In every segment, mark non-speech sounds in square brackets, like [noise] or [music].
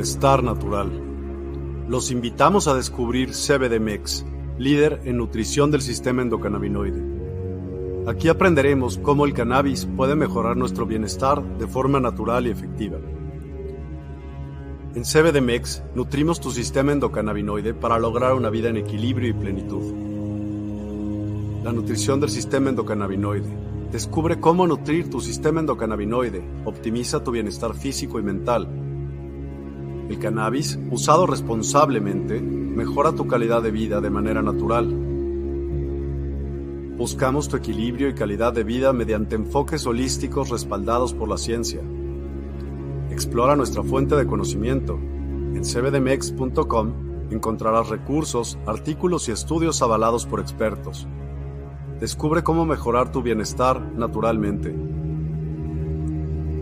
bienestar natural. Los invitamos a descubrir CBDMEX, líder en nutrición del sistema endocannabinoide. Aquí aprenderemos cómo el cannabis puede mejorar nuestro bienestar de forma natural y efectiva. En CBDMEX nutrimos tu sistema endocannabinoide para lograr una vida en equilibrio y plenitud. La nutrición del sistema endocannabinoide Descubre cómo nutrir tu sistema endocannabinoide, optimiza tu bienestar físico y mental. El cannabis, usado responsablemente, mejora tu calidad de vida de manera natural. Buscamos tu equilibrio y calidad de vida mediante enfoques holísticos respaldados por la ciencia. Explora nuestra fuente de conocimiento. En cbdmex.com encontrarás recursos, artículos y estudios avalados por expertos. Descubre cómo mejorar tu bienestar naturalmente.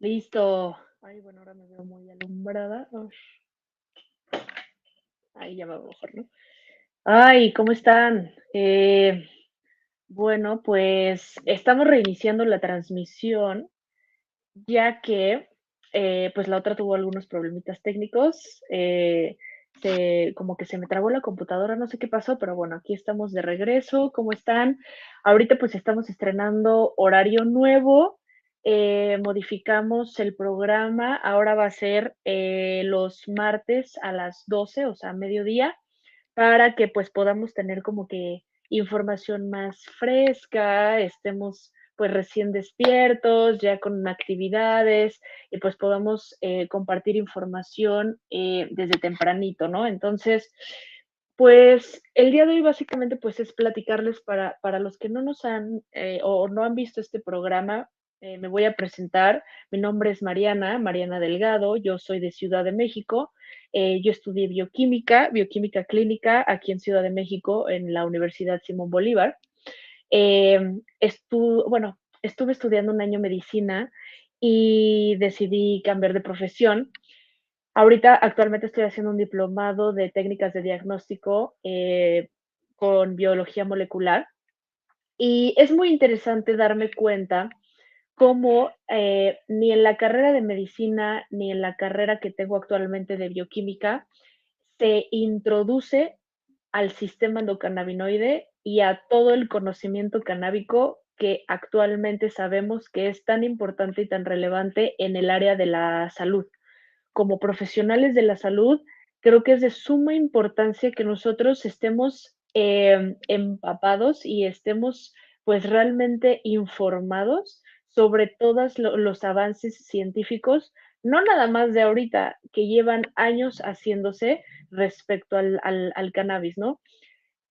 Listo. Ay, bueno, ahora me veo muy alumbrada. Ahí ya me veo mejor, ¿no? Ay, ¿cómo están? Eh, bueno, pues estamos reiniciando la transmisión, ya que eh, pues la otra tuvo algunos problemitas técnicos. Eh, como que se me trabó la computadora, no sé qué pasó, pero bueno, aquí estamos de regreso. ¿Cómo están? Ahorita pues estamos estrenando horario nuevo. Eh, modificamos el programa, ahora va a ser eh, los martes a las 12, o sea, mediodía, para que pues podamos tener como que información más fresca, estemos pues recién despiertos, ya con actividades, y pues podamos eh, compartir información desde tempranito, ¿no? Entonces, pues el día de hoy básicamente pues es platicarles para, para los que no nos han o no han visto este programa, eh, me voy a presentar. Mi nombre es Mariana, Mariana Delgado. Yo soy de Ciudad de México. Eh, yo estudié bioquímica, bioquímica clínica aquí en Ciudad de México, en la Universidad Simón Bolívar. Eh, bueno, estuve estudiando un año medicina y decidí cambiar de profesión. Ahorita actualmente estoy haciendo un diplomado de técnicas de diagnóstico con biología molecular. Y es muy interesante darme cuenta cómo eh, ni en la carrera de medicina ni en la carrera que tengo actualmente de bioquímica se introduce al sistema endocannabinoide y a todo el conocimiento canábico que actualmente sabemos que es tan importante y tan relevante en el área de la salud. Como profesionales de la salud, creo que es de suma importancia que nosotros estemos eh, empapados y estemos pues realmente informados sobre todos los avances científicos, no nada más de ahorita, que llevan años haciéndose respecto al, cannabis, ¿no?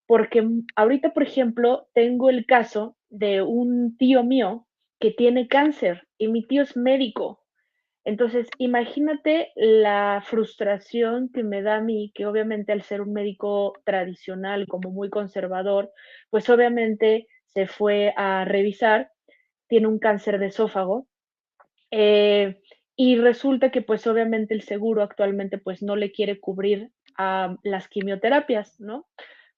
Porque ahorita, por ejemplo, tengo el caso de un tío mío que tiene cáncer y mi tío es médico. Entonces, imagínate la frustración que me da a mí, que obviamente al ser un médico tradicional, como muy conservador, pues obviamente se fue a revisar tiene un cáncer de esófago. Eh, y resulta que pues obviamente el seguro actualmente pues no le quiere cubrir a las quimioterapias, ¿no?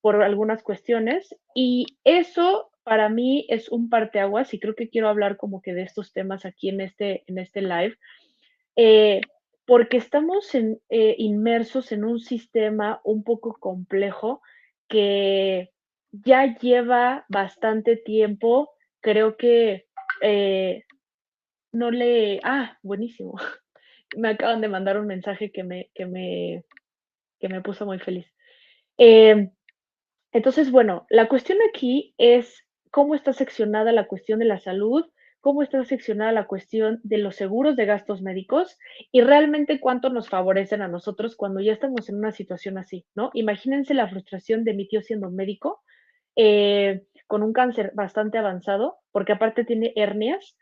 Por algunas cuestiones. Y eso para mí es un parteaguas y creo que quiero hablar como que de estos temas aquí en este, en este live, eh, porque estamos eh, inmersos en un sistema un poco complejo que ya lleva bastante tiempo, creo que eh, no le... Ah, buenísimo. [laughs] Me acaban de mandar un mensaje que me, que me, que me puso muy feliz. Eh, entonces, bueno, la cuestión aquí es cómo está seccionada la cuestión de la salud, cómo está seccionada la cuestión de los seguros de gastos médicos y realmente cuánto nos favorecen a nosotros cuando ya estamos en una situación así, ¿no? Imagínense la frustración de mi tío siendo médico, eh, con un cáncer bastante avanzado, porque aparte tiene hernias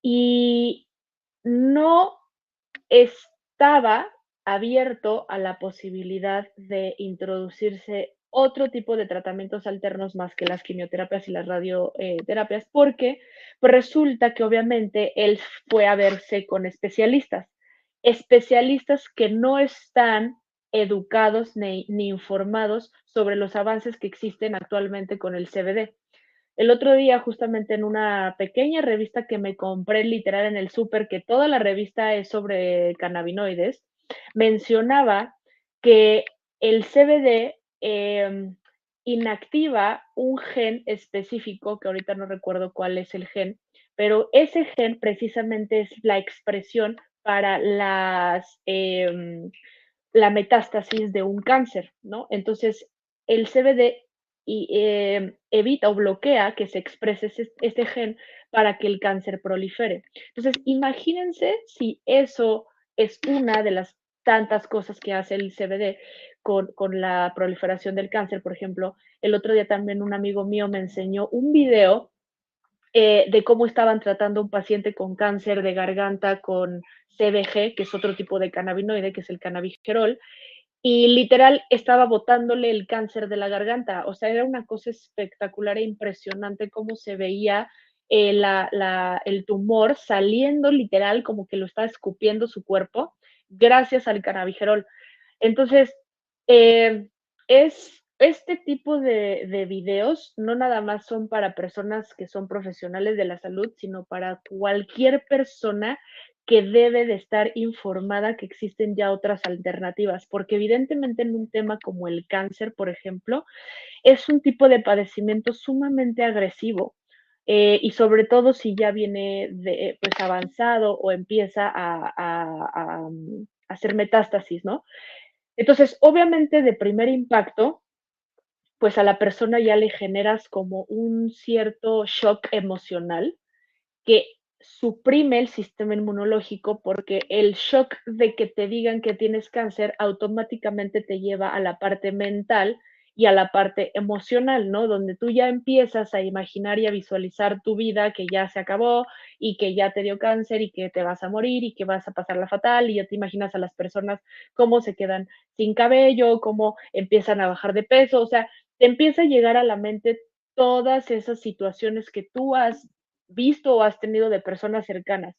y no estaba abierto a la posibilidad de introducirse otro tipo de tratamientos alternos más que las quimioterapias y las radioterapias, porque pues resulta que obviamente él fue a verse con especialistas, especialistas que no están educados ni, ni informados sobre los avances que existen actualmente con el CBD. El otro día, justamente en una pequeña revista que me compré literal en el súper, que toda la revista es sobre cannabinoides, mencionaba que el CBD Em, inactiva un gen específico, que ahorita no recuerdo cuál es el gen, pero ese gen precisamente es la expresión para las, em, la metástasis de un cáncer, ¿no? Entonces, el CBD em, evita o bloquea que se exprese ese, este gen para que el cáncer prolifere. Entonces, imagínense si eso es una de las tantas cosas que hace el CBD, con, la proliferación del cáncer, por ejemplo. El otro día también un amigo mío me enseñó un video eh, de cómo estaban tratando a un paciente con cáncer de garganta con CBG, que es otro tipo de cannabinoide, que es el cannabigerol, y literal estaba botándole el cáncer de la garganta. O sea, era una cosa espectacular e impresionante cómo se veía eh, el tumor saliendo literal como que lo estaba escupiendo su cuerpo gracias al cannabigerol. Entonces, eh, es este tipo de, de, videos no nada más son para personas que son profesionales de la salud, sino para cualquier persona que debe de estar informada que existen ya otras alternativas, porque evidentemente en un tema como el cáncer, por ejemplo, es un tipo de padecimiento sumamente agresivo. Eh, y sobre todo si ya viene pues avanzado o empieza a, a, a hacer metástasis, ¿no? Entonces, obviamente de primer impacto, pues a la persona ya le generas como un cierto shock emocional que suprime el sistema inmunológico porque el shock de que te digan que tienes cáncer automáticamente te lleva a la parte mental y a la parte emocional, ¿no? Donde tú ya empiezas a imaginar y a visualizar tu vida que ya se acabó y que ya te dio cáncer y que te vas a morir y que vas a pasar la fatal y ya te imaginas a las personas cómo se quedan sin cabello, cómo empiezan a bajar de peso, o sea, te empieza a llegar a la mente todas esas situaciones que tú has visto o has tenido de personas cercanas.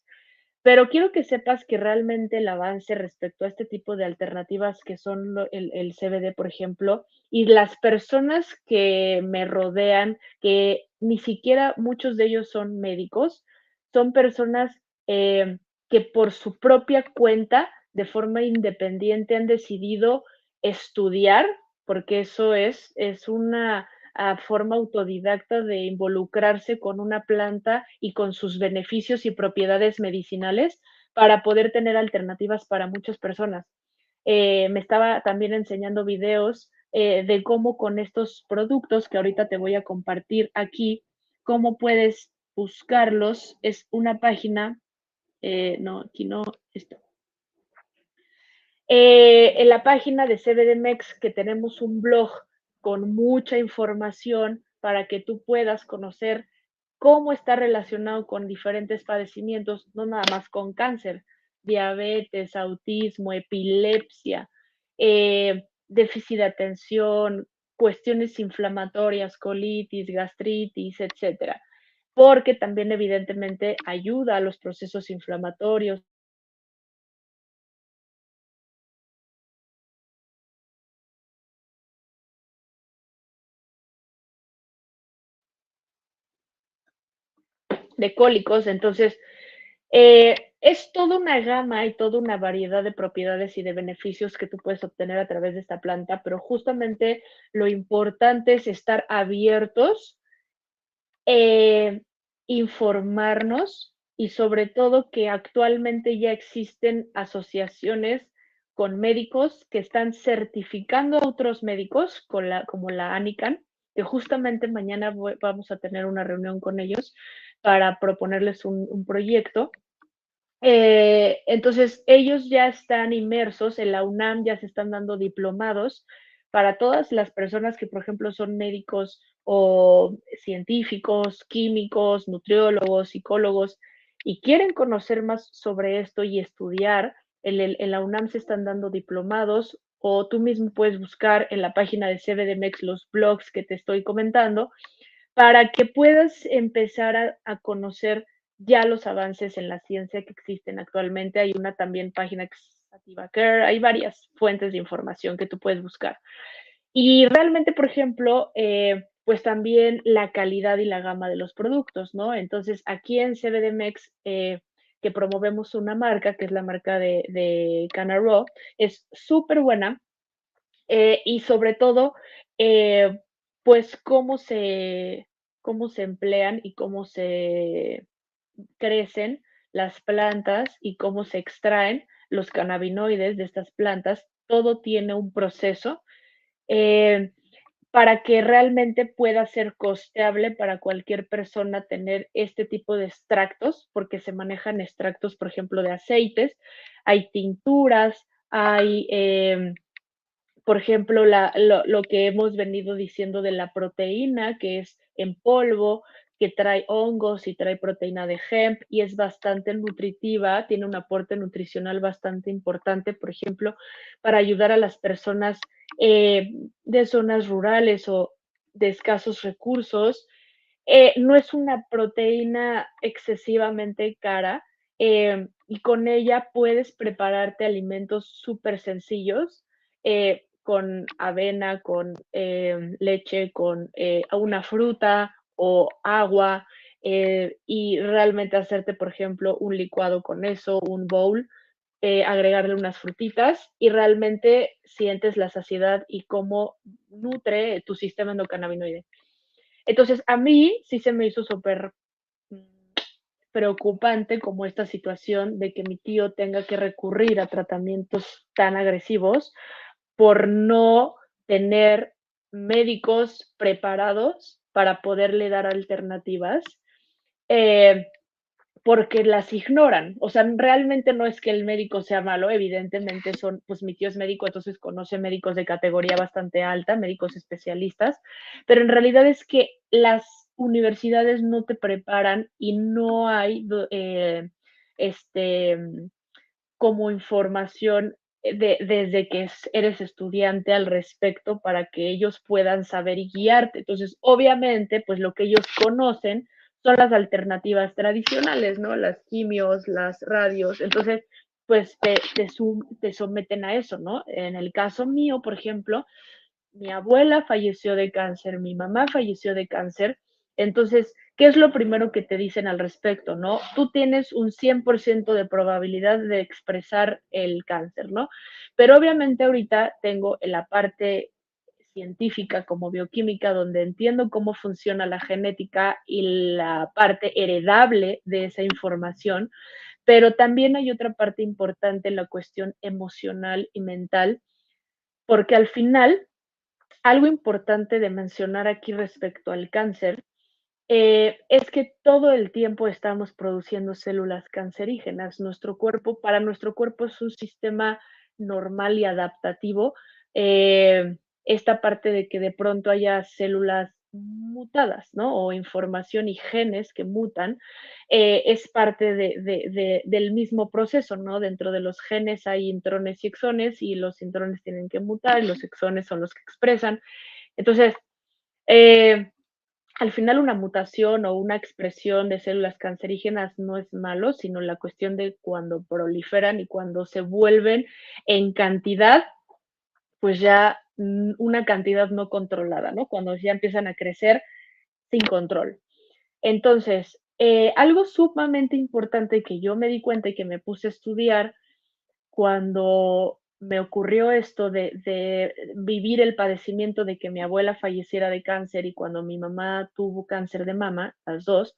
Pero quiero que sepas que realmente el avance respecto a este tipo de alternativas que son el, el, CBD, por ejemplo, y las personas que me rodean, que ni siquiera muchos de ellos son médicos, son personas eh, que por su propia cuenta, de forma independiente, han decidido estudiar, porque eso es, es una a forma autodidacta de involucrarse con una planta y con sus beneficios y propiedades medicinales para poder tener alternativas para muchas personas. Eh, me estaba también enseñando videos eh, de cómo con estos productos que ahorita te voy a compartir aquí, cómo puedes buscarlos. Es una página, eh, no, aquí no, esto. En la página de CBDMEX que tenemos un blog con mucha información para que tú puedas conocer cómo está relacionado con diferentes padecimientos, no nada más con cáncer, diabetes, autismo, epilepsia, eh, déficit de atención, cuestiones inflamatorias, colitis, gastritis, etcétera. Porque también evidentemente ayuda a los procesos inflamatorios, de cólicos. Entonces, eh, es toda una gama y toda una variedad de propiedades y de beneficios que tú puedes obtener a través de esta planta, pero justamente lo importante es estar abiertos, eh, informarnos y sobre todo que actualmente ya existen asociaciones con médicos que están certificando a otros médicos, como la ANICAN, que justamente mañana vamos a tener una reunión con ellos para proponerles un, proyecto. Eh, entonces, ellos ya están inmersos en la UNAM, ya se están dando diplomados para todas las personas que, por ejemplo, son médicos o científicos, químicos, nutriólogos, psicólogos, y quieren conocer más sobre esto y estudiar, en, la UNAM se están dando diplomados o tú mismo puedes buscar en la página de CBDMEX los blogs que te estoy comentando para que puedas empezar a, conocer ya los avances en la ciencia que existen actualmente. Hay una también página que Care, hay varias fuentes de información que tú puedes buscar. Y realmente, por ejemplo, eh, pues también la calidad y la gama de los productos, ¿no? Entonces, aquí en CBDMEX, eh, que promovemos una marca, que es la marca de, de Canaro, es súper buena eh, y sobre todo, eh, pues cómo se, cómo se emplean y cómo se crecen las plantas y cómo se extraen los cannabinoides de estas plantas, todo tiene un proceso para que realmente pueda ser costeable para cualquier persona tener este tipo de extractos, porque se manejan extractos, por ejemplo, de aceites, hay tinturas, hay, em, por ejemplo, lo, que hemos venido diciendo de la proteína, que es en polvo, que trae hongos y trae proteína de hemp y es bastante nutritiva, tiene un aporte nutricional bastante importante, por ejemplo, para ayudar a las personas eh, de zonas rurales o de escasos recursos. Eh, no es una proteína excesivamente cara eh, y con ella puedes prepararte alimentos súper sencillos con avena, con leche, con una fruta o agua y realmente hacerte, por ejemplo, un licuado con eso, un bowl eh, agregarle unas frutitas y realmente sientes la saciedad y cómo nutre tu sistema endocannabinoide. Entonces, a mí sí se me hizo súper preocupante como esta situación de que mi tío tenga que recurrir a tratamientos tan agresivos por no tener médicos preparados para poderle dar alternativas. Eh, porque las ignoran. O sea, realmente no es que el médico sea malo, evidentemente son, pues mi tío es médico, entonces conoce médicos de categoría bastante alta, médicos especialistas, pero en realidad es que las universidades no te preparan y no hay eh, este como información de, desde que eres estudiante al respecto para que ellos puedan saber y guiarte. Entonces, obviamente, pues lo que ellos conocen son las alternativas tradicionales, ¿no? Las quimios, las radios. Entonces, pues te, te, someten a eso, ¿no? En el caso mío, por ejemplo, mi abuela falleció de cáncer, mi mamá falleció de cáncer. Entonces, ¿qué es lo primero que te dicen al respecto, no? Tú tienes un 100% de probabilidad de expresar el cáncer, ¿no? Pero obviamente ahorita tengo en la parte científica como bioquímica, donde entiendo cómo funciona la genética y la parte heredable de esa información, pero también hay otra parte importante, la cuestión emocional y mental, porque al final, algo importante de mencionar aquí respecto al cáncer eh, es que todo el tiempo estamos produciendo células cancerígenas. Nuestro cuerpo, para nuestro cuerpo es un sistema normal y adaptativo. Eh, esta parte de que de pronto haya células mutadas, ¿no? O información y genes que mutan, eh, es parte del mismo proceso, ¿no? Dentro de los genes hay intrones y exones y los intrones tienen que mutar y los exones son los que expresan. Entonces, eh, al final una mutación o una expresión de células cancerígenas no es malo, sino la cuestión de cuando proliferan y cuando se vuelven en cantidad, pues ya una cantidad no controlada, ¿no? Cuando ya empiezan a crecer sin control. Entonces, eh, algo sumamente importante que yo me di cuenta y que me puse a estudiar cuando me ocurrió esto de, vivir el padecimiento de que mi abuela falleciera de cáncer y cuando mi mamá tuvo cáncer de mama, las dos,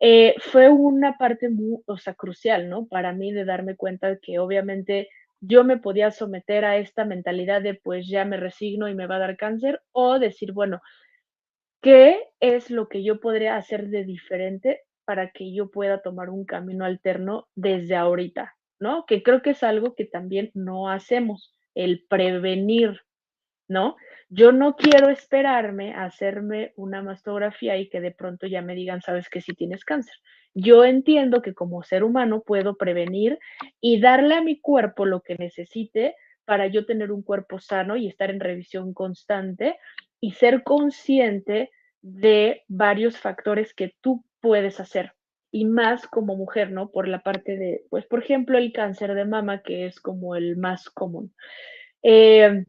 eh, fue una parte muy, crucial, ¿no? Para mí de darme cuenta de que obviamente yo me podía someter a esta mentalidad de pues ya me resigno y me va a dar cáncer o decir, bueno, ¿qué es lo que yo podría hacer de diferente para que yo pueda tomar un camino alterno desde ahorita? ¿No? Que creo que es algo que también no hacemos, el prevenir, ¿no? Yo no quiero esperarme a hacerme una mastografía y que de pronto ya me digan, sabes que sí tienes cáncer. Yo entiendo que como ser humano puedo prevenir y darle a mi cuerpo lo que necesite para yo tener un cuerpo sano y estar en revisión constante y ser consciente de varios factores que tú puedes hacer. Y más como mujer, ¿no? Por la parte de, pues, por ejemplo, el cáncer de mama, que es como el más común. Eh,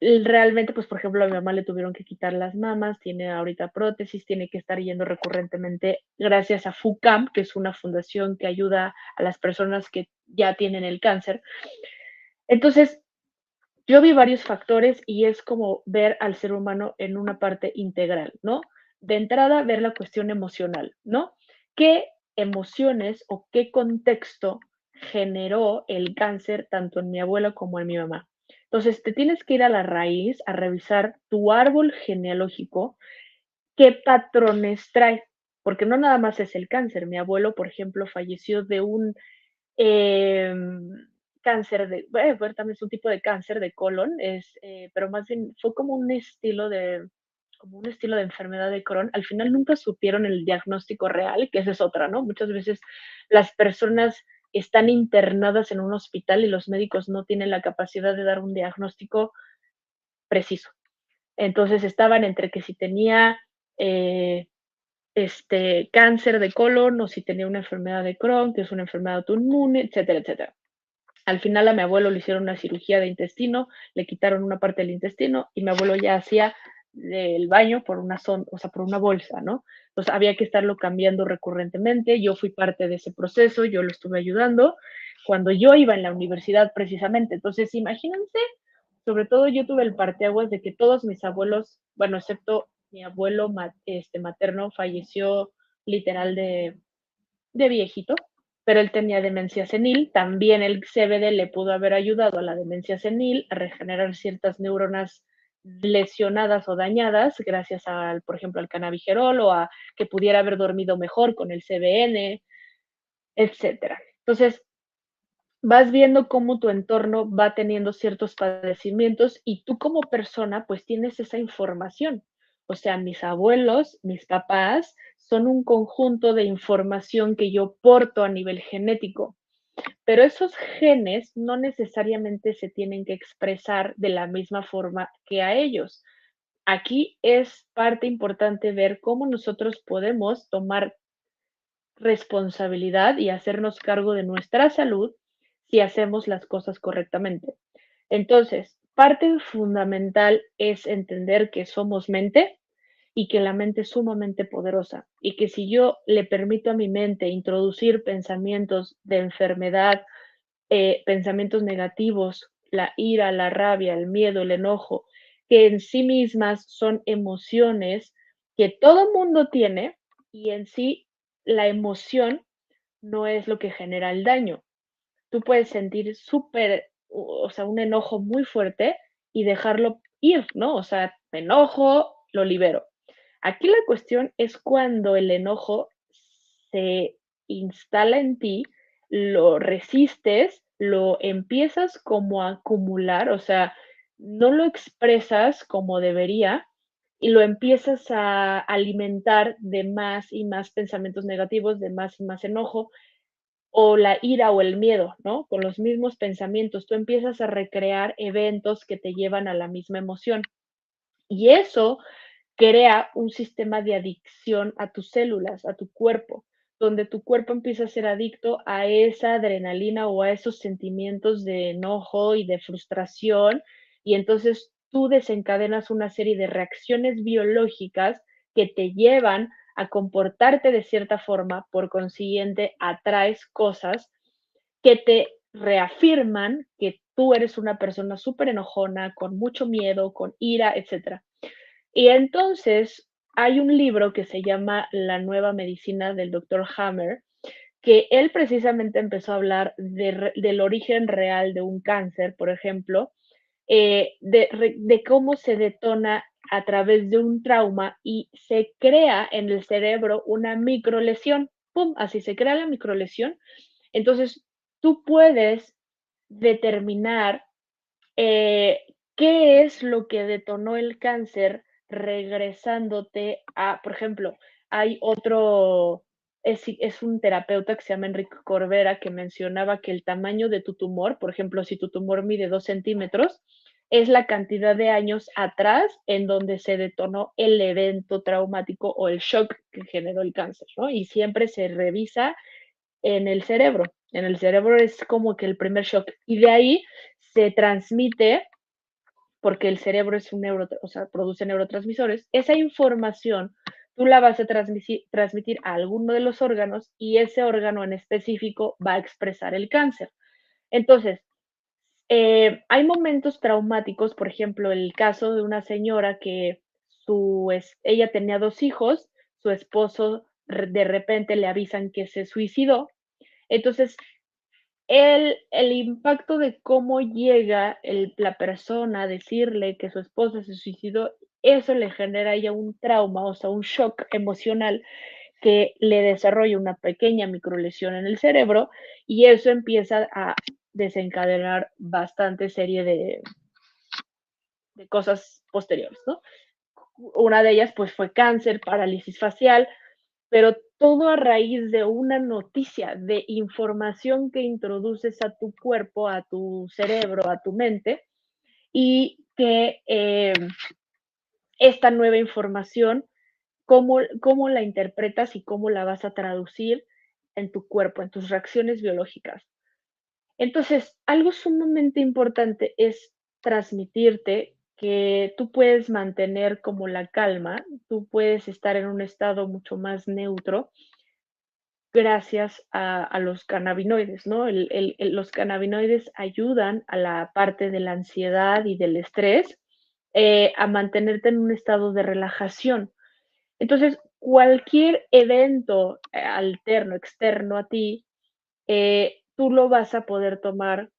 realmente, pues, por ejemplo, a mi mamá le tuvieron que quitar las mamas, tiene ahorita prótesis, tiene que estar yendo recurrentemente gracias a FUCAM, que es una fundación que ayuda a las personas que ya tienen el cáncer. Entonces, yo vi varios factores y es como ver al ser humano en una parte integral, ¿no? De entrada, ver la cuestión emocional, ¿no? ¿Qué emociones o qué contexto generó el cáncer tanto en mi abuela como en mi mamá? Entonces, te tienes que ir a la raíz a revisar tu árbol genealógico, qué patrones trae, porque no nada más es el cáncer. Mi abuelo, por ejemplo, falleció de un em, cáncer de, bueno, también es un tipo de cáncer de colon, es, eh, pero más bien fue como un estilo de, como un estilo de enfermedad de Crohn. Al final nunca supieron el diagnóstico real, que esa es otra, ¿no? Muchas veces las personas están internadas en un hospital y los médicos no tienen la capacidad de dar un diagnóstico preciso. Entonces estaban entre que si tenía eh, este cáncer de colon o si tenía una enfermedad de Crohn, que es una enfermedad autoinmune, etcétera, etcétera. Al final a mi abuelo le hicieron una cirugía de intestino, le quitaron una parte del intestino y mi abuelo ya hacía el baño por una son, o sea, por una bolsa, ¿no? Entonces había que estarlo cambiando recurrentemente. Yo fui parte de ese proceso, yo lo estuve ayudando cuando yo iba en la universidad precisamente. Entonces, imagínense, sobre todo yo tuve el parteaguas de que todos mis abuelos, bueno, excepto mi abuelo este, materno, falleció literal de, de viejito, pero él tenía demencia senil. También el CBD le pudo haber ayudado a la demencia senil a regenerar ciertas neuronas lesionadas o dañadas gracias al, por ejemplo, al cannabigerol o a que pudiera haber dormido mejor con el CBN, etcétera. Entonces, vas viendo cómo tu entorno va teniendo ciertos padecimientos y tú como persona pues tienes esa información. O sea, mis abuelos, mis papás son un conjunto de información que yo porto a nivel genético. Pero esos genes no necesariamente se tienen que expresar de la misma forma que a ellos. Aquí es parte importante ver cómo nosotros podemos tomar responsabilidad y hacernos cargo de nuestra salud si hacemos las cosas correctamente. Entonces, parte fundamental es entender que somos mente, y que la mente es sumamente poderosa y que si yo le permito a mi mente introducir pensamientos de enfermedad, eh, pensamientos negativos, la ira, la rabia, el miedo, el enojo, que en sí mismas son emociones que todo mundo tiene y en sí la emoción no es lo que genera el daño. Tú puedes sentir súper, o sea, un enojo muy fuerte y dejarlo ir, ¿no? O sea, me enojo, lo libero. Aquí la cuestión es cuando el enojo se instala en ti, lo resistes, lo empiezas como a acumular, o sea, no lo expresas como debería y lo empiezas a alimentar de más y más pensamientos negativos, de más y más enojo, o la ira o el miedo, ¿no? Con los mismos pensamientos, tú empiezas a recrear eventos que te llevan a la misma emoción. Y eso crea un sistema de adicción a tus células, a tu cuerpo, donde tu cuerpo empieza a ser adicto a esa adrenalina o a esos sentimientos de enojo y de frustración, y entonces tú desencadenas una serie de reacciones biológicas que te llevan a comportarte de cierta forma, por consiguiente atraes cosas que te reafirman que tú eres una persona súper enojona, con mucho miedo, con ira, etc. Y entonces hay un libro que se llama La nueva medicina del doctor Hammer, que él precisamente empezó a hablar del origen real de un cáncer, por ejemplo, eh, de, cómo se detona a través de un trauma y se crea en el cerebro una microlesión. ¡Pum! Así se crea la microlesión. Entonces, tú puedes determinar eh, qué es lo que detonó el cáncer regresándote a, por ejemplo, hay otro, es, un terapeuta que se llama Enrique Corbera que mencionaba que el tamaño de tu tumor, por ejemplo, si tu tumor mide dos centímetros, es la cantidad de años atrás en donde se detonó el evento traumático o el shock que generó el cáncer, ¿no? Y siempre se revisa en el cerebro. En el cerebro es como que el primer shock. Y de ahí se transmite, porque el cerebro es un neuro, o sea, produce neurotransmisores, esa información tú la vas a transmitir, a alguno de los órganos y ese órgano en específico va a expresar el cáncer. Entonces, eh, hay momentos traumáticos, por ejemplo, el caso de una señora que su, ella tenía dos hijos, su esposo de repente le avisan que se suicidó. Entonces, el, el impacto de cómo llega la persona a decirle que su esposa se suicidó, eso le genera ya un trauma, o sea, un shock emocional que le desarrolla una pequeña microlesión en el cerebro y eso empieza a desencadenar bastante serie de, de cosas posteriores, ¿no? Una de ellas pues fue cáncer, parálisis facial, pero todo a raíz de una noticia, de información que introduces a tu cuerpo, a tu cerebro, a tu mente, y que eh, esta nueva información, cómo, cómo la interpretas y cómo la vas a traducir en tu cuerpo, en tus reacciones biológicas. Entonces, algo sumamente importante es transmitirte que tú puedes mantener como la calma, tú puedes estar en un estado mucho más neutro gracias a, los cannabinoides, ¿no? los cannabinoides ayudan a la parte de la ansiedad y del estrés eh, a mantenerte en un estado de relajación. Entonces, cualquier evento eh, alterno, externo a ti, eh, tú lo vas a poder tomar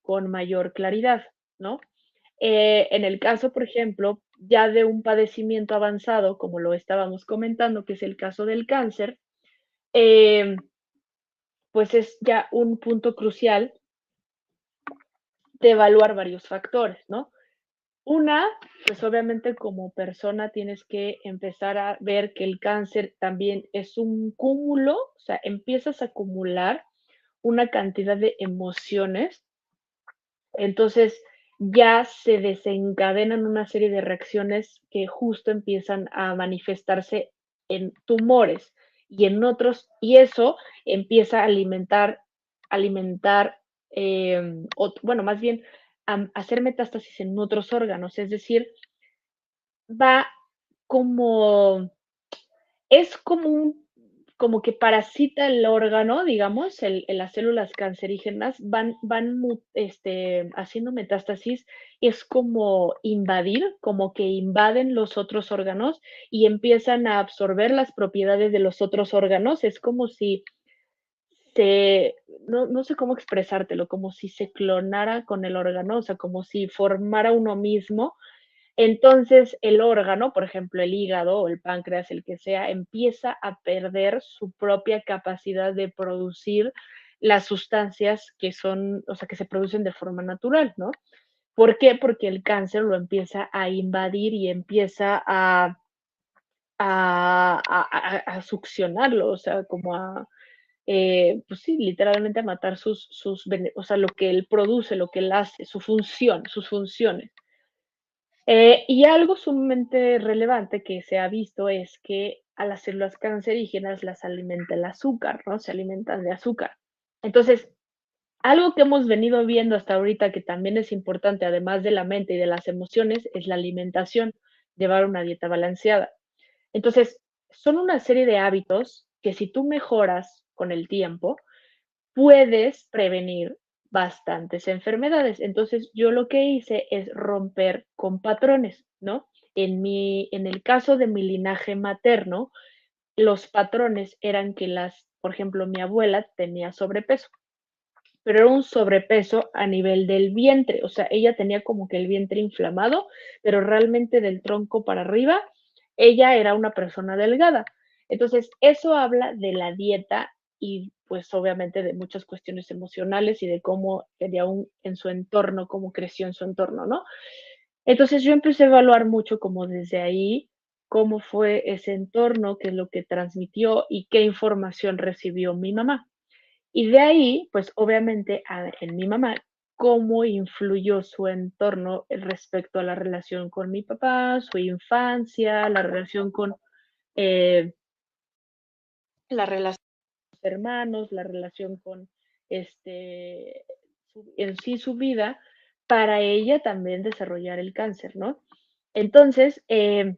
con mayor claridad, ¿no? Eh, en el caso, por ejemplo, ya de un padecimiento avanzado, como lo estábamos comentando, que es el caso del cáncer, em, pues es ya un punto crucial de evaluar varios factores, ¿no? Una, pues obviamente como persona tienes que empezar a ver que el cáncer también es un cúmulo, o sea, empiezas a acumular una cantidad de emociones. Entonces, ya se desencadenan una serie de reacciones que justo empiezan a manifestarse en tumores y en otros, y eso empieza a alimentar, alimentar, em, bueno, más bien a hacer metástasis en otros órganos, es decir, va como, es como un como que parasita el órgano, digamos, el, las células cancerígenas van, van este, haciendo metástasis, es como invadir, como que invaden los otros órganos y empiezan a absorber las propiedades de los otros órganos. Es como si se, no, no sé cómo expresártelo, como si se clonara con el órgano, o sea, como si formara uno mismo entonces el órgano, por ejemplo el hígado o el páncreas, el que sea, empieza a perder su propia capacidad de producir las sustancias que son, o sea, que se producen de forma natural, ¿no? ¿Por qué? Porque el cáncer lo empieza a invadir y empieza a, a, succionarlo, o sea, como a, eh, pues sí, literalmente a matar sus, sus, o sea, lo que él produce, lo que él hace, su función, sus funciones. Eh, y algo sumamente relevante que se ha visto es que a las células cancerígenas las alimenta el azúcar, ¿no? Se alimentan de azúcar. Entonces, algo que hemos venido viendo hasta ahorita que también es importante, además de la mente y de las emociones, es la alimentación, llevar una dieta balanceada. Entonces, son una serie de hábitos que si tú mejoras con el tiempo, puedes prevenir bastantes enfermedades. Entonces, yo lo que hice es romper con patrones, ¿no? En, mi, en el caso de mi linaje materno, los patrones eran que las, por ejemplo, mi abuela tenía sobrepeso, pero era un sobrepeso a nivel del vientre, o sea, ella tenía como que el vientre inflamado, pero realmente del tronco para arriba, ella era una persona delgada. Entonces, eso habla de la dieta y pues obviamente de muchas cuestiones emocionales y de cómo tenía un, en su entorno, cómo creció en su entorno, ¿no? Entonces yo empecé a evaluar mucho como desde ahí cómo fue ese entorno, qué es lo que transmitió y qué información recibió mi mamá. Y de ahí, pues obviamente en mi mamá, cómo influyó su entorno respecto a la relación con mi papá, su infancia, la relación con eh, la relación hermanos, la relación con este, en sí su vida, para ella también desarrollar el cáncer, ¿no? Entonces, eh,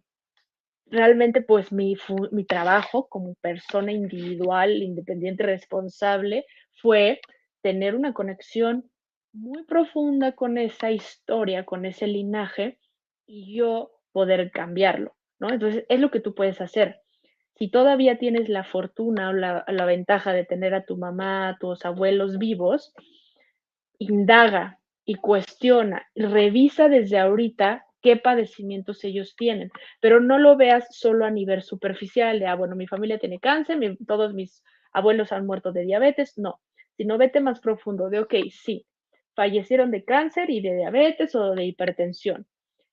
realmente pues mi, mi trabajo como persona individual, independiente, responsable, fue tener una conexión muy profunda con esa historia, con ese linaje y yo poder cambiarlo, ¿no? Entonces, es lo que tú puedes hacer. Si todavía tienes la fortuna o la, ventaja de tener a tu mamá, a tus abuelos vivos, indaga y cuestiona, revisa desde ahorita qué padecimientos ellos tienen, pero no lo veas solo a nivel superficial de, ah, bueno, mi familia tiene cáncer, todos mis abuelos han muerto de diabetes, no, sino vete más profundo de, ok, sí, fallecieron de cáncer y de diabetes o de hipertensión.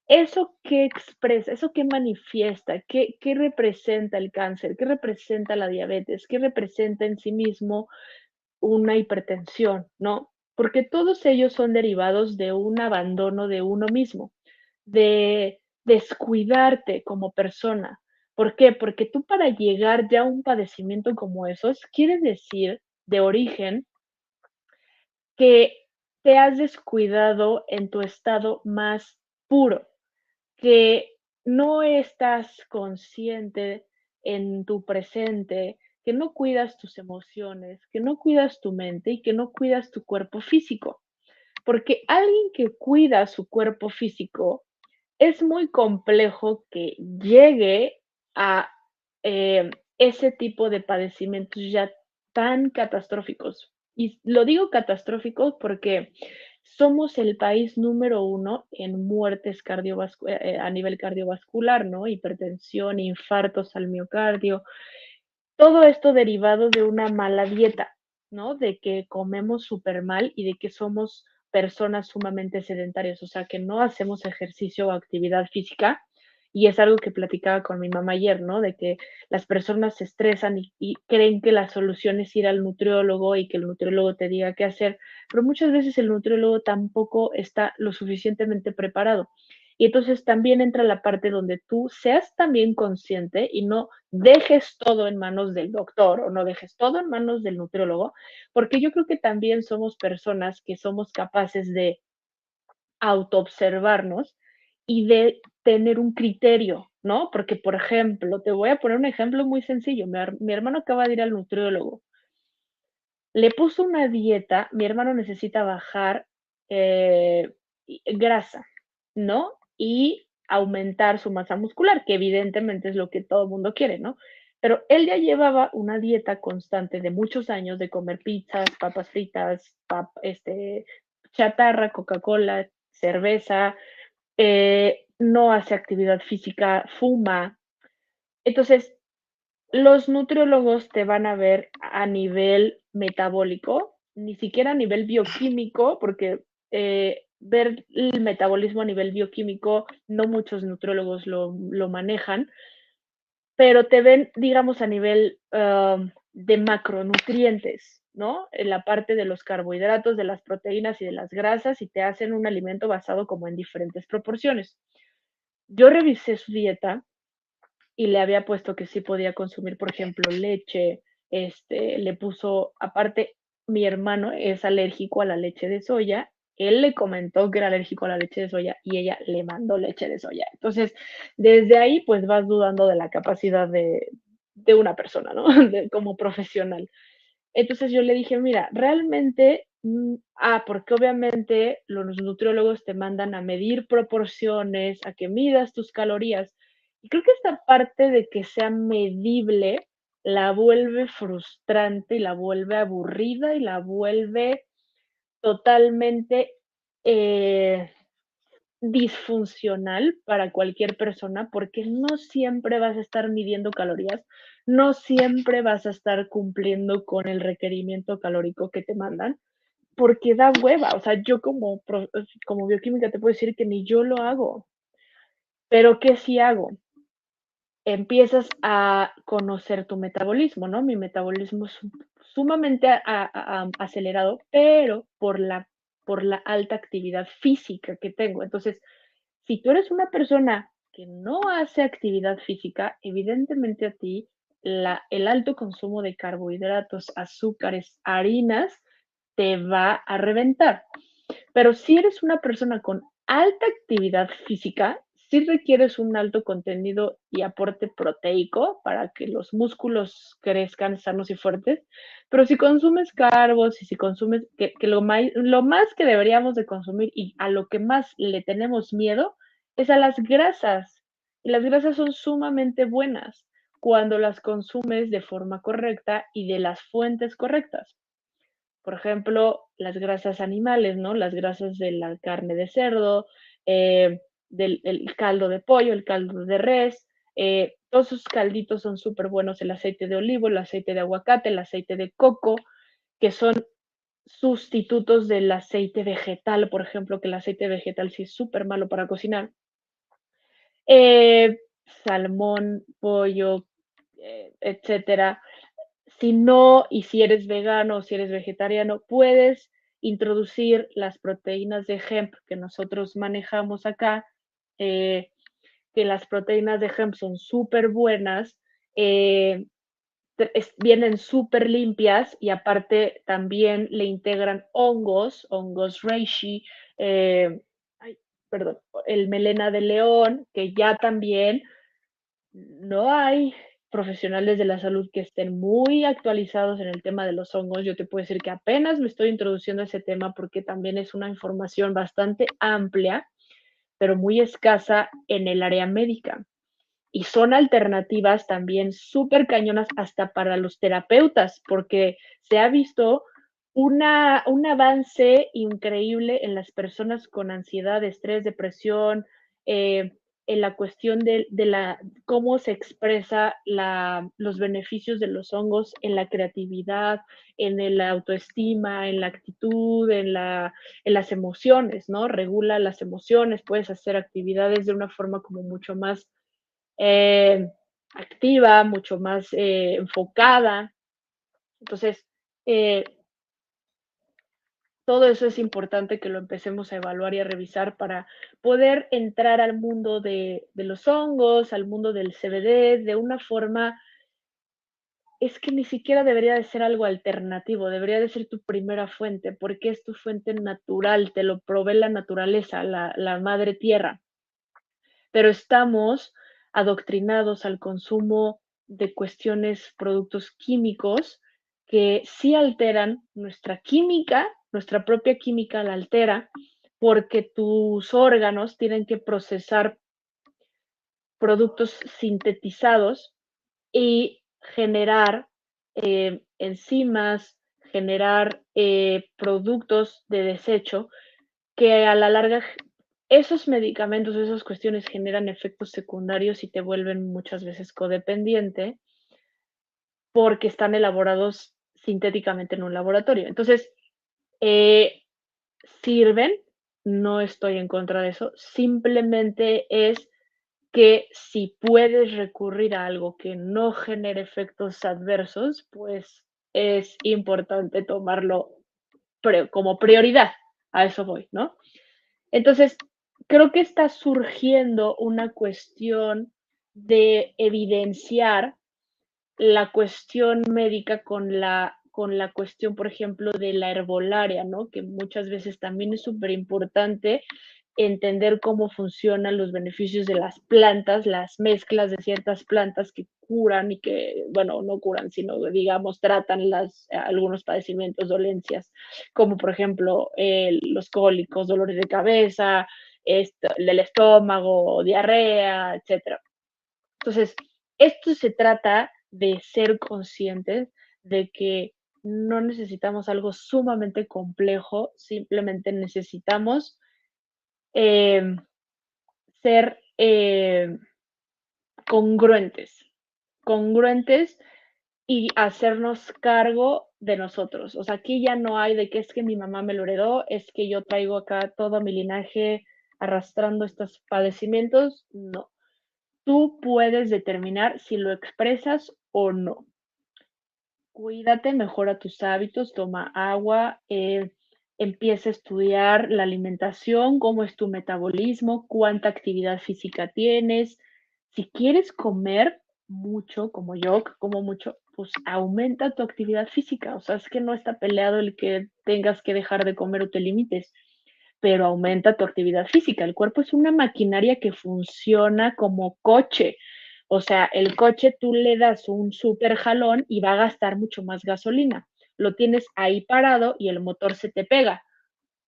¿Eso qué expresa? ¿Eso qué manifiesta? ¿Qué, ¿Qué representa el cáncer? ¿Qué representa la diabetes? ¿Qué representa en sí mismo una hipertensión? ¿No? Porque todos ellos son derivados de un abandono de uno mismo de descuidarte como persona. ¿Por qué? Porque tú para llegar ya a un padecimiento como esos, quiere decir de origen que te has descuidado en tu estado más puro, que no estás consciente en tu presente, que no cuidas tus emociones, que no cuidas tu mente y que no cuidas tu cuerpo físico. Porque alguien que cuida su cuerpo físico es muy complejo que llegue a eh, ese tipo de padecimientos ya tan catastróficos. Y lo digo catastróficos porque somos el país número uno en muertes eh, a nivel cardiovascular, ¿no? Hipertensión, infartos al miocardio. Todo esto derivado de una mala dieta, ¿no? De que comemos súper mal y de que somos personas sumamente sedentarias, o sea, que no hacemos ejercicio o actividad física. Y es algo que platicaba con mi mamá ayer, ¿no? De que las personas se estresan y, creen que la solución es ir al nutriólogo y que el nutriólogo te diga qué hacer, pero muchas veces el nutriólogo tampoco está lo suficientemente preparado. Y entonces también entra la parte donde tú seas también consciente y no dejes todo en manos del doctor o no dejes todo en manos del nutriólogo, porque yo creo que también somos personas que somos capaces de autoobservarnos y de tener un criterio, ¿no? Porque, por ejemplo, te voy a poner un ejemplo muy sencillo. Mi, hermano acaba de ir al nutriólogo. Le puso una dieta, mi hermano necesita bajar eh, grasa, ¿no? y aumentar su masa muscular, que evidentemente es lo que todo el mundo quiere, ¿no? Pero él ya llevaba una dieta constante de muchos años de comer pizzas, papas fritas, este, chatarra, Coca-Cola, cerveza, eh, no hace actividad física, fuma. Entonces, los nutriólogos te van a ver a nivel metabólico, ni siquiera a nivel bioquímico, porque eh, ver el metabolismo a nivel bioquímico, no muchos nutriólogos lo, manejan, pero te ven, digamos, a nivel um, de macronutrientes, ¿no? En la parte de los carbohidratos, de las proteínas y de las grasas y te hacen un alimento basado como en diferentes proporciones. Yo revisé su dieta y le había puesto que sí podía consumir, por ejemplo, leche, este, le puso, aparte, mi hermano es alérgico a la leche de soya él le comentó que era alérgico a la leche de soya y ella le mandó leche de soya. Entonces, desde ahí, pues vas dudando de la capacidad de, una persona, ¿no? [laughs] como profesional. Entonces yo le dije, mira, realmente, mm, ah, porque obviamente los nutriólogos te mandan a medir proporciones, a que midas tus calorías. Y creo que esta parte de que sea medible la vuelve frustrante y la vuelve aburrida y la vuelve totalmente eh, disfuncional para cualquier persona porque no siempre vas a estar midiendo calorías, no siempre vas a estar cumpliendo con el requerimiento calórico que te mandan, porque da hueva. O sea, yo como, como bioquímica te puedo decir que ni yo lo hago. Pero ¿qué sí hago? Empiezas a conocer tu metabolismo, ¿no? Mi metabolismo es sumamente acelerado, pero por la por la alta actividad física que tengo. Entonces, si tú eres una persona que no hace actividad física, evidentemente a ti el alto consumo de carbohidratos, azúcares, harinas, te va a reventar. Pero si eres una persona con alta actividad física, sí requieres un alto contenido y aporte proteico para que los músculos crezcan sanos y fuertes, pero si consumes carbos y si consumes, que, lo, más, lo más que deberíamos de consumir y a lo que más le tenemos miedo es a las grasas. Y las grasas son sumamente buenas cuando las consumes de forma correcta y de las fuentes correctas. Por ejemplo, las grasas animales, ¿no? Las grasas de la carne de cerdo, eh, del caldo de pollo, el caldo de res, eh, todos esos calditos son súper buenos, el aceite de olivo, el aceite de aguacate, el aceite de coco, que son sustitutos del aceite vegetal, por ejemplo, que el aceite vegetal sí es súper malo para cocinar. Eh, salmón, pollo, eh, etcétera. Si no, y si eres vegano o si eres vegetariano, puedes introducir las proteínas de hemp que nosotros manejamos acá, eh, que las proteínas de hemp son súper buenas, eh, vienen súper limpias y aparte también le integran hongos, hongos reishi, perdón, el melena de león, que ya también no hay profesionales de la salud que estén muy actualizados en el tema de los hongos. Yo te puedo decir que apenas me estoy introduciendo a ese tema porque también es una información bastante amplia pero muy escasa en el área médica. Y son alternativas también súper cañonas hasta para los terapeutas, porque se ha visto un avance increíble en las personas con ansiedad, estrés, depresión, eh, en la cuestión de, la, cómo se expresa la, los beneficios de los hongos en la creatividad, en la autoestima, en la actitud, en, la, en las emociones, ¿no? Regula las emociones, puedes hacer actividades de una forma como mucho más eh, activa, mucho más eh, enfocada. Entonces, eh, todo eso es importante que lo empecemos a evaluar y a revisar para poder entrar al mundo de, los hongos, al mundo del CBD, de una forma, es que ni siquiera debería de ser algo alternativo, debería de ser tu primera fuente, porque es tu fuente natural, te lo provee la naturaleza, la, la madre tierra. Pero estamos adoctrinados al consumo de cuestiones, productos químicos que sí alteran nuestra química nuestra propia química la altera porque tus órganos tienen que procesar productos sintetizados y generar eh, enzimas, generar eh, productos de desecho que a la larga esos medicamentos, esas cuestiones generan efectos secundarios y te vuelven muchas veces codependiente porque están elaborados sintéticamente en un laboratorio. Entonces, eh, sirven, no estoy en contra de eso, simplemente es que si puedes recurrir a algo que no genere efectos adversos, pues es importante tomarlo como prioridad. A eso voy, ¿no? Entonces, creo que está surgiendo una cuestión de evidenciar la cuestión médica con la con la cuestión, por ejemplo, de la herbolaria, ¿no? Que muchas veces también es súper importante entender cómo funcionan los beneficios de las plantas, las mezclas de ciertas plantas que curan y que, bueno, no curan, sino, digamos, tratan las, algunos padecimientos, dolencias, como por ejemplo los cólicos, dolores de cabeza, esto, del estómago, diarrea, etc. Entonces, esto se trata de ser conscientes de que no necesitamos algo sumamente complejo, simplemente necesitamos em, ser em, congruentes, congruentes y hacernos cargo de nosotros. O sea, aquí ya no hay de que es que mi mamá me lo heredó, es que yo traigo acá todo mi linaje arrastrando estos padecimientos. No. Tú puedes determinar si lo expresas o no. Cuídate, mejora tus hábitos, toma agua, eh, empieza a estudiar la alimentación, cómo es tu metabolismo, cuánta actividad física tienes. Si quieres comer mucho, como yo, como mucho, pues aumenta tu actividad física. O sea, es que no está peleado el que tengas que dejar de comer o te limites, pero aumenta tu actividad física. El cuerpo es una maquinaria que funciona como coche. O sea, el coche tú le das un super jalón y va a gastar mucho más gasolina. Lo tienes ahí parado y el motor se te pega.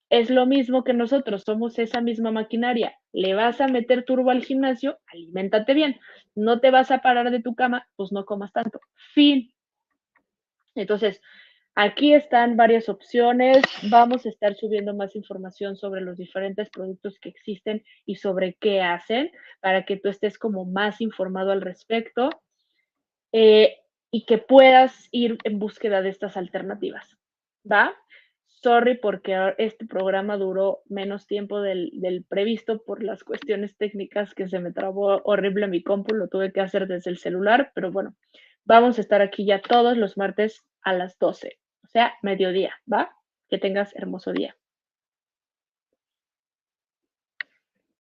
Es lo mismo que nosotros, somos esa misma maquinaria. Le vas a meter turbo al gimnasio, aliméntate bien. No te vas a parar de tu cama, pues no comas tanto. Fin. Entonces, aquí están varias opciones. Vamos a estar subiendo más información sobre los diferentes productos que existen y sobre qué hacen para que tú estés como más informado al respecto eh, y que puedas ir en búsqueda de estas alternativas. ¿Va? Sorry porque este programa duró menos tiempo del, previsto por las cuestiones técnicas que se me trabó horrible mi compu, lo tuve que hacer desde el celular, pero bueno, vamos a estar aquí ya todos los martes a las 12, o sea, mediodía, ¿va? Que tengas hermoso día.